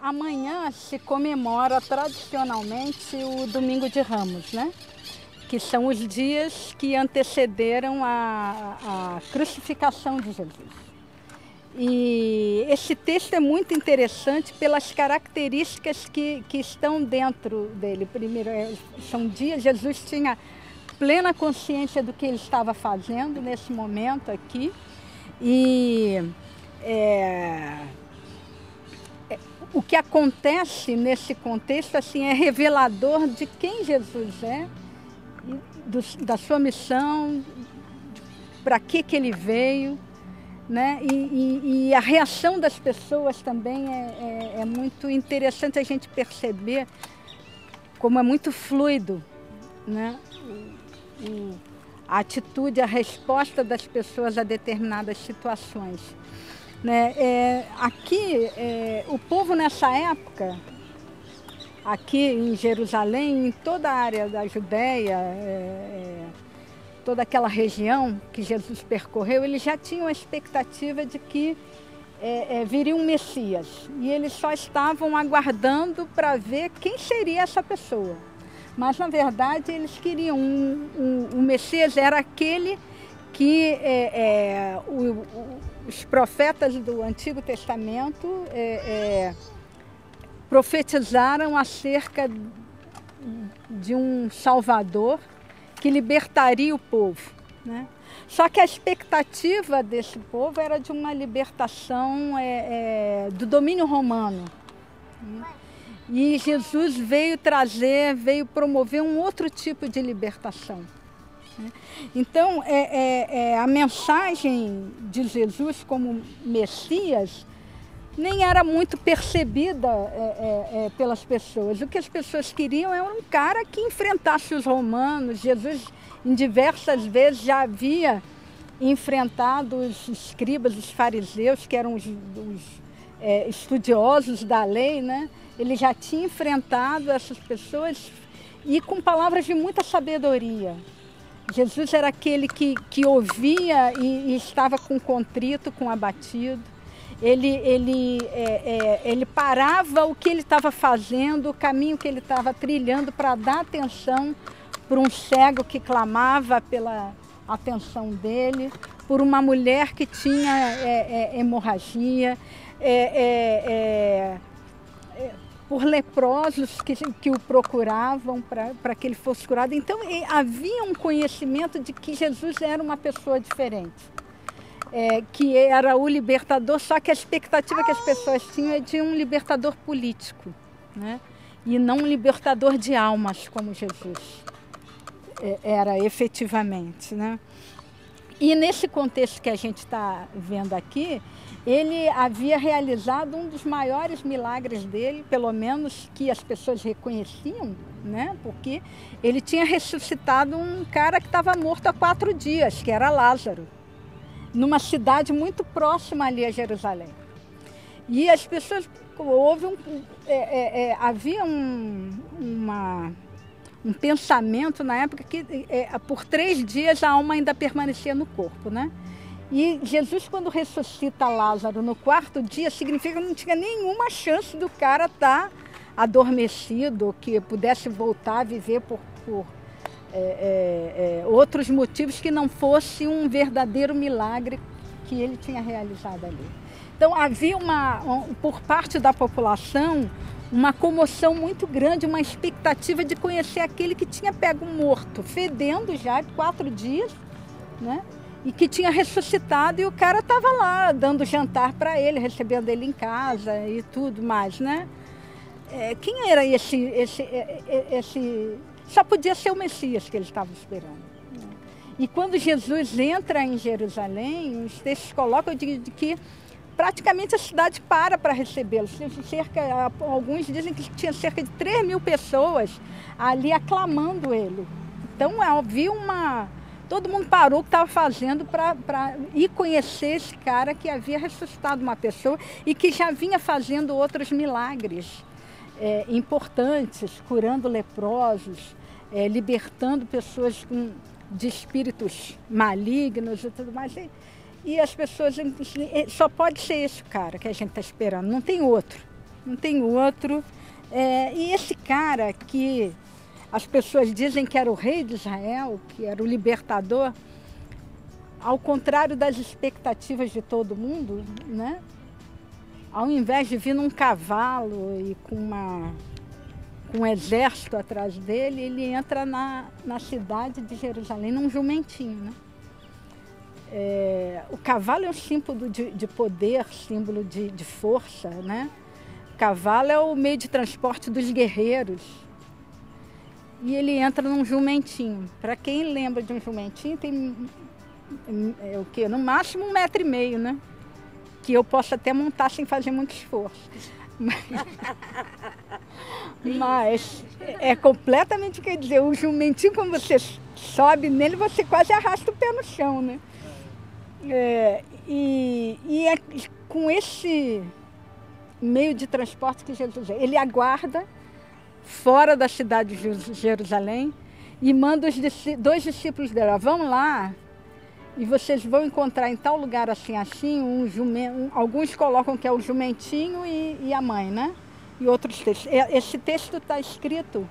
Amanhã se comemora tradicionalmente o Domingo de Ramos, né? que são os dias que antecederam a, a crucificação de Jesus. E esse texto é muito interessante pelas características que, que estão dentro dele. Primeiro, é, são dias, Jesus tinha plena consciência do que ele estava fazendo nesse momento aqui. E é, o que acontece nesse contexto assim é revelador de quem Jesus é, do, da sua missão, para que, que ele veio. Né? E, e, e, a reação das pessoas também é, é, é muito interessante a gente perceber como é muito fluido né? A atitude, a resposta das pessoas a determinadas situações. Né? É, aqui, é, o povo nessa época, aqui em Jerusalém, em toda a área da Judéia, é, é, toda aquela região que Jesus percorreu, eles já tinham a expectativa de que é, é, viria um Messias. E eles só estavam aguardando para ver quem seria essa pessoa. Mas, na verdade, eles queriam um, um, um Messias, era aquele que é, é, o, o, os profetas do Antigo Testamento é, é, profetizaram acerca de um Salvador que libertaria o povo. Né? Só que a expectativa desse povo era de uma libertação é, é, do domínio romano. Né? E Jesus veio trazer, veio promover um outro tipo de libertação. Né? Então, é, é, é, a mensagem de Jesus como Messias nem era muito percebida é, é, é, pelas pessoas. O que as pessoas queriam era um cara que enfrentasse os romanos. Jesus, em diversas vezes, já havia enfrentado os escribas, os fariseus, que eram os, os é, estudiosos da lei, né? Ele já tinha enfrentado essas pessoas e com palavras de muita sabedoria. Jesus era aquele que, que ouvia e, e estava com contrito, com abatido ele, ele, é, é, ele parava o que ele estava fazendo, o caminho que ele estava trilhando para dar atenção para um cego que clamava pela atenção dele, por uma mulher que tinha é, é hemorragia, é, é, por leprosos que, que o procuravam para que ele fosse curado. Então havia um conhecimento de que Jesus era uma pessoa diferente é, que era o libertador, só que a expectativa que as pessoas tinham é de um libertador político, né? e não um libertador de almas, como Jesus é, era efetivamente. Né? E nesse contexto que a gente está vendo aqui, ele havia realizado um dos maiores milagres dele, pelo menos que as pessoas reconheciam, né? porque ele tinha ressuscitado um cara que estava morto há quatro dias, que era Lázaro numa cidade muito próxima ali a Jerusalém. E as pessoas, houve um, é, é, é, havia um, uma, um pensamento na época que é, por três dias a alma ainda permanecia no corpo, né? E Jesus, quando ressuscita Lázaro no quarto dia, significa que não tinha nenhuma chance do cara estar tá adormecido, que pudesse voltar a viver por, por é, é, é, outros motivos que não fosse um verdadeiro milagre que ele tinha realizado ali. Então havia uma, um, por parte da população uma comoção muito grande, uma expectativa de conhecer aquele que tinha pego morto, fedendo já de quatro dias, né? E que tinha ressuscitado e o cara estava lá dando jantar para ele, recebendo ele em casa e tudo mais, né? É, quem era esse, esse, esse só podia ser o Messias que eles estavam esperando. E quando Jesus entra em Jerusalém, os textos colocam de, de que praticamente a cidade para para recebê-lo. Cerca, alguns dizem que tinha cerca de 3 mil pessoas ali aclamando ele. Então havia uma. Todo mundo parou o que estava fazendo para ir conhecer esse cara que havia ressuscitado uma pessoa e que já vinha fazendo outros milagres é, importantes, curando leprosos, é, libertando pessoas com, de espíritos malignos e tudo mais. E, e as pessoas, só pode ser esse cara que a gente está esperando, não tem outro. Não tem outro. É, e esse cara que as pessoas dizem que era o rei de Israel, que era o libertador, ao contrário das expectativas de todo mundo, né? Ao invés de vir num cavalo e com, uma, com um exército atrás dele, ele entra na, na cidade de Jerusalém num jumentinho, né? É, o cavalo é um símbolo de, de poder, símbolo de, de força, né? O cavalo é o meio de transporte dos guerreiros. E ele entra num jumentinho. Para quem lembra de um jumentinho, tem é, o que? No máximo um metro e meio, né? Que eu posso até montar sem fazer muito esforço. Mas, mas é completamente, quer dizer, o jumentinho, quando você sobe nele, você quase arrasta o pé no chão, né? É, e, e é com esse meio de transporte que Jesus é. Ele aguarda fora da cidade de Jerusalém e manda os dois discípulos dela, vão lá e vocês vão encontrar em tal lugar assim, assim, um jumento, um, alguns colocam que é o jumentinho e, e, a mãe, né? E outros textos. Esse texto está escrito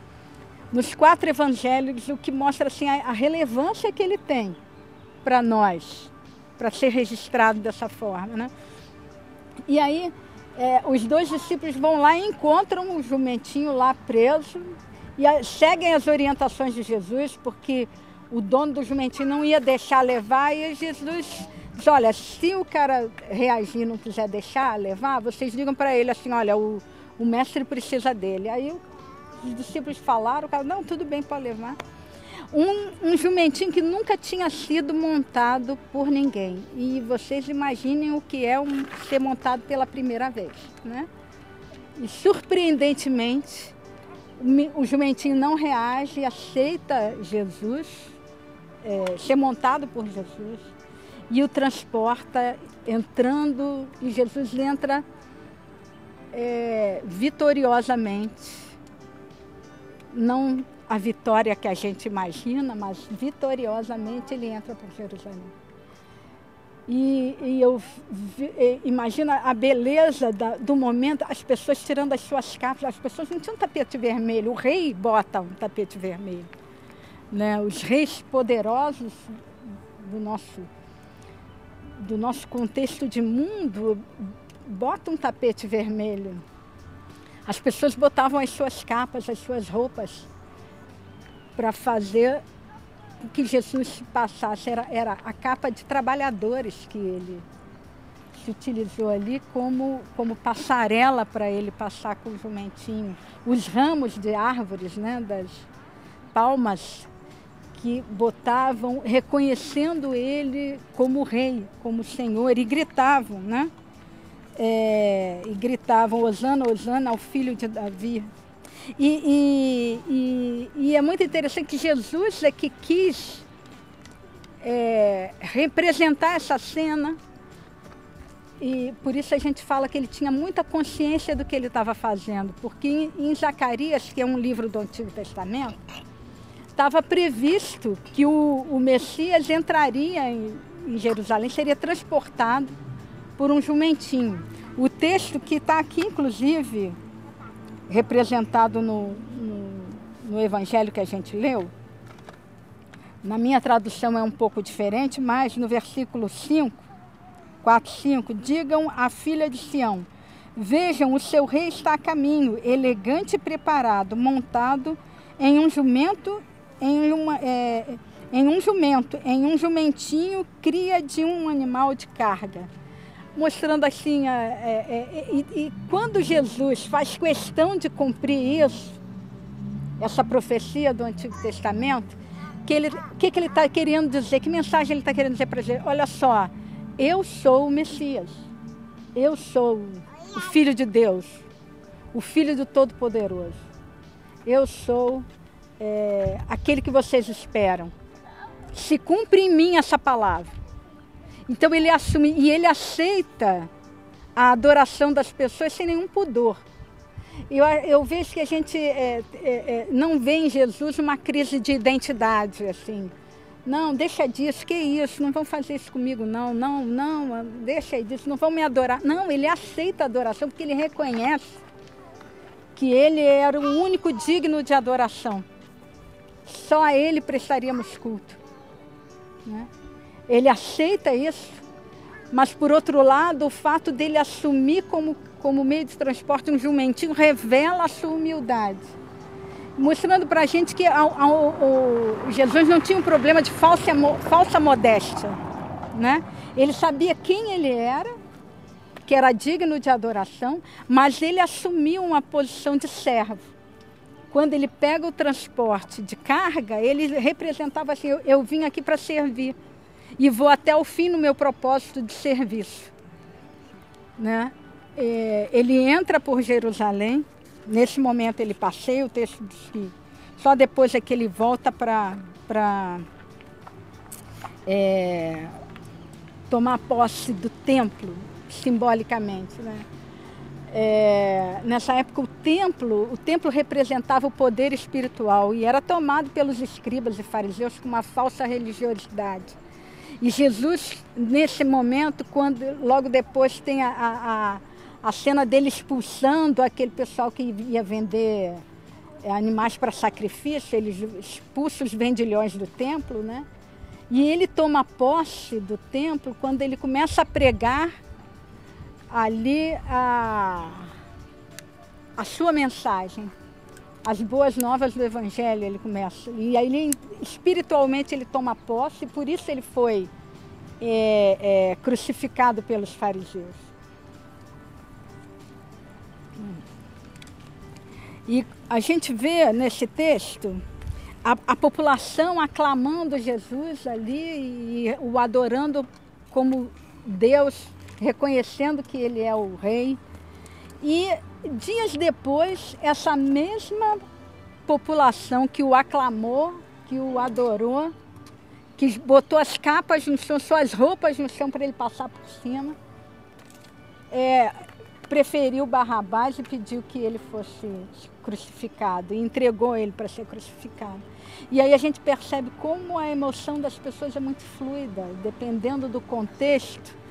nos quatro evangelhos, o que mostra assim a, a relevância que ele tem para nós, para ser registrado dessa forma, né? E aí é, os dois discípulos vão lá e encontram o jumentinho lá preso e a, seguem as orientações de Jesus, porque o dono do jumentinho não ia deixar levar e Jesus diz, olha, se o cara reagir não quiser deixar levar, vocês digam para ele assim, olha, o, o mestre precisa dele. Aí os discípulos falaram, o cara, não, tudo bem, pode levar. Um, um jumentinho que nunca tinha sido montado por ninguém. E vocês imaginem o que é um, ser montado pela primeira vez, né? E surpreendentemente, o jumentinho não reage, aceita Jesus é, ser montado por Jesus e o transporta entrando e Jesus entra é, vitoriosamente. Não a vitória que a gente imagina, mas vitoriosamente ele entra por Jerusalém. E, e eu vi, imagina a beleza da, do momento, as pessoas tirando as suas capas, as pessoas não tinham tapete vermelho, o rei bota um tapete vermelho né, os reis poderosos do nosso, do nosso contexto de mundo botam um tapete vermelho. As pessoas botavam as suas capas, as suas roupas para fazer o que Jesus passasse. Era, era a capa de trabalhadores que ele se utilizou ali como, como passarela para ele passar com o jumentinho. Os ramos de árvores, né, das palmas que botavam, reconhecendo ele como rei, como senhor, e gritavam, né? É, e gritavam, Osana, Osana ao filho de Davi. E, e, e, e, é muito interessante que Jesus é que quis é, representar essa cena, e por isso a gente fala que ele tinha muita consciência do que ele estava fazendo, porque em, em Zacarias, que é um livro do Antigo Testamento, estava previsto que o, o Messias entraria em, em, Jerusalém, seria transportado por um jumentinho. O texto que está aqui, inclusive, representado no, no, no evangelho que a gente leu, na minha tradução é um pouco diferente, mas no versículo 5, 4, 5, digam à filha de Sião, vejam, o seu rei está a caminho, elegante e preparado, montado em um jumento em, uma, é, em um jumento, em um jumentinho cria de um animal de carga. Mostrando assim, é, é, e, e quando Jesus faz questão de cumprir isso, essa profecia do Antigo Testamento, que ele, que, que ele está querendo dizer? Que mensagem ele está querendo dizer para gente? Olha só, eu sou o Messias, eu sou o Filho de Deus, o Filho do Todo-Poderoso, eu sou é, aquele que vocês esperam. Se cumpre em mim essa palavra. Então ele assume e ele aceita a adoração das pessoas sem nenhum pudor. Eu, eu vejo que a gente é, é, é, não vê em Jesus uma crise de identidade, assim. Não, deixa disso, que isso, não vão fazer isso comigo, não, não, não, deixa disso, não vão me adorar. Não, ele aceita a adoração porque ele reconhece que ele era o único digno de adoração. Só a ele prestaríamos culto. Né? Ele aceita isso, mas por outro lado, o fato dele assumir como, como meio de transporte um jumentinho revela a sua humildade. Mostrando para a gente que o, Jesus não tinha um problema de falsa, falsa modéstia. Né? Ele sabia quem ele era, que era digno de adoração, mas ele assumiu uma posição de servo. Quando ele pega o transporte de carga, ele representava assim: eu, eu vim aqui para servir e vou até o fim no meu propósito de serviço. Né? É, ele entra por Jerusalém, nesse momento ele passeia, o texto diz que só depois é que ele volta para é, tomar posse do templo, simbolicamente. Né? É, nessa época o templo, o templo representava o poder espiritual e era tomado pelos escribas e fariseus com uma falsa religiosidade. E Jesus, nesse momento, quando logo depois tem a, a, a cena dele expulsando aquele pessoal que ia vender é, animais para sacrifício, ele expulsa os vendilhões do templo, né? E ele toma posse do templo quando ele começa a pregar ali a, a sua mensagem as boas novas do Evangelho, ele começa. E aí, ele, espiritualmente, ele toma posse, por isso ele foi é, é, crucificado pelos fariseus. E a gente vê nesse texto a, a população aclamando Jesus ali e o adorando como Deus, reconhecendo que ele é o rei. E dias depois, essa mesma população que o aclamou, que o adorou, que botou as capas no chão, suas roupas no chão para ele passar por cima, é, preferiu Barrabás e pediu que ele fosse crucificado e entregou ele para ser crucificado. E aí a gente percebe como a emoção das pessoas é muito fluida, dependendo do contexto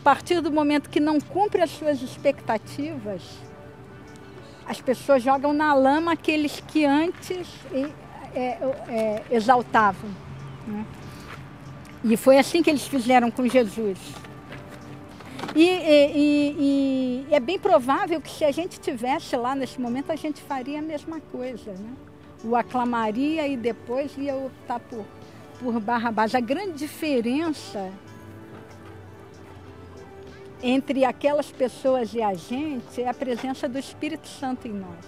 a partir do momento que não cumpre as suas expectativas, as pessoas jogam na lama aqueles que antes é, é, exaltavam. Né? E foi assim que eles fizeram com Jesus. E, e, e, e, é bem provável que se a gente tivesse lá nesse momento, a gente faria a mesma coisa. Né? O aclamaria e depois ia optar por, por Barrabás. A grande diferença entre aquelas pessoas e a gente é a presença do Espírito Santo em nós.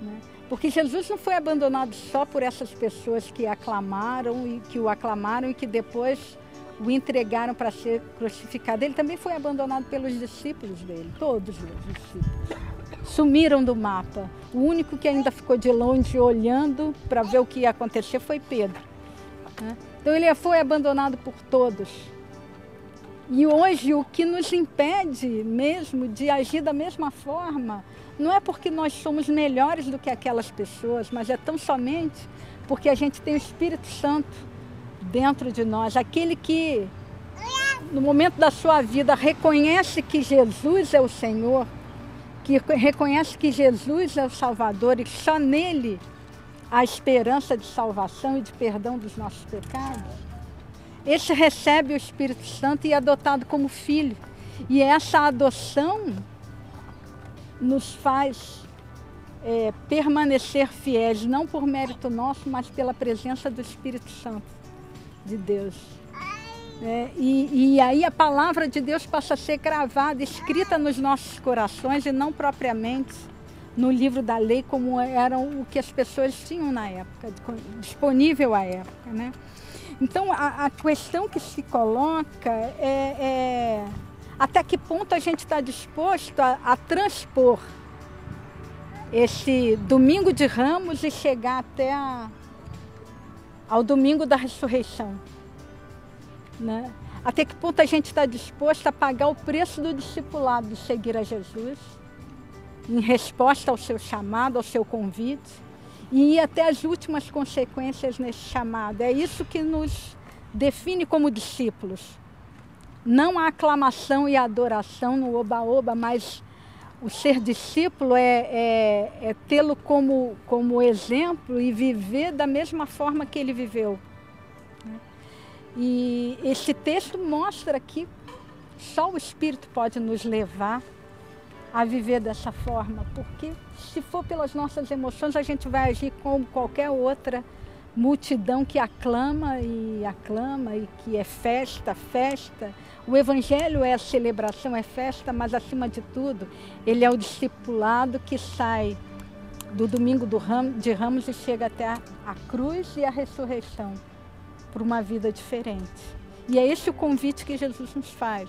Né? Porque Jesus não foi abandonado só por essas pessoas que aclamaram e que o aclamaram e que depois o entregaram para ser crucificado. Ele também foi abandonado pelos discípulos dele, todos os discípulos. Sumiram do mapa. O único que ainda ficou de longe olhando para ver o que ia acontecer foi Pedro. Né? Então ele foi abandonado por todos. E hoje o que nos impede mesmo de agir da mesma forma não é porque nós somos melhores do que aquelas pessoas, mas é tão somente porque a gente tem o Espírito Santo dentro de nós, aquele que no momento da sua vida reconhece que Jesus é o Senhor, que reconhece que Jesus é o Salvador e só nele há esperança de salvação e de perdão dos nossos pecados esse recebe o Espírito Santo e é adotado como filho. E essa adoção nos faz é, permanecer fiéis, não por mérito nosso, mas pela presença do Espírito Santo de Deus. É, e, e, aí a palavra de Deus passa a ser gravada, escrita nos nossos corações e não propriamente no livro da lei, como eram o que as pessoas tinham na época, disponível à época. Né? Então, a, a questão que se coloca é, é, até que ponto a gente está disposto a, a, transpor esse domingo de ramos e chegar até a, ao domingo da ressurreição. Né? Até que ponto a gente está disposto a pagar o preço do discipulado de seguir a Jesus em resposta ao seu chamado, ao seu convite, e ir até as últimas consequências nesse chamado. É isso que nos define como discípulos. Não a aclamação e a adoração no oba-oba, mas o ser discípulo é, é, é tê-lo como, como exemplo e viver da mesma forma que ele viveu. E esse texto mostra que só o Espírito pode nos levar a viver dessa forma, porque se for pelas nossas emoções, a gente vai agir como qualquer outra multidão que aclama e aclama e que é festa, festa. O Evangelho é celebração, é festa, mas acima de tudo, ele é o discipulado que sai do domingo do ram, de Ramos e chega até a, a cruz e a ressurreição para uma vida diferente. E é esse o convite que Jesus nos faz.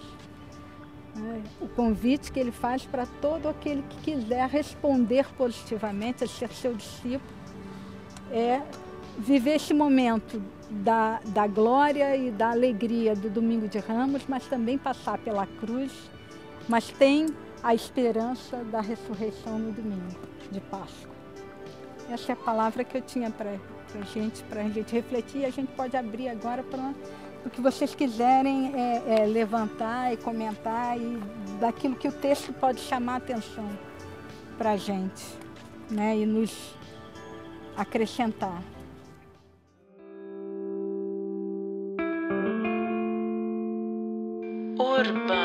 O convite que ele faz para todo aquele que quiser responder positivamente a ser seu discípulo é viver esse momento da, da glória e da alegria do domingo de Ramos, mas também passar pela cruz, mas tem a esperança da ressurreição no domingo de Páscoa. Essa é a palavra que eu tinha para a gente, para a gente refletir. A gente pode abrir agora para o que vocês quiserem é, é, levantar e comentar e daquilo que o texto pode chamar atenção para a gente né, e nos acrescentar. Urbana.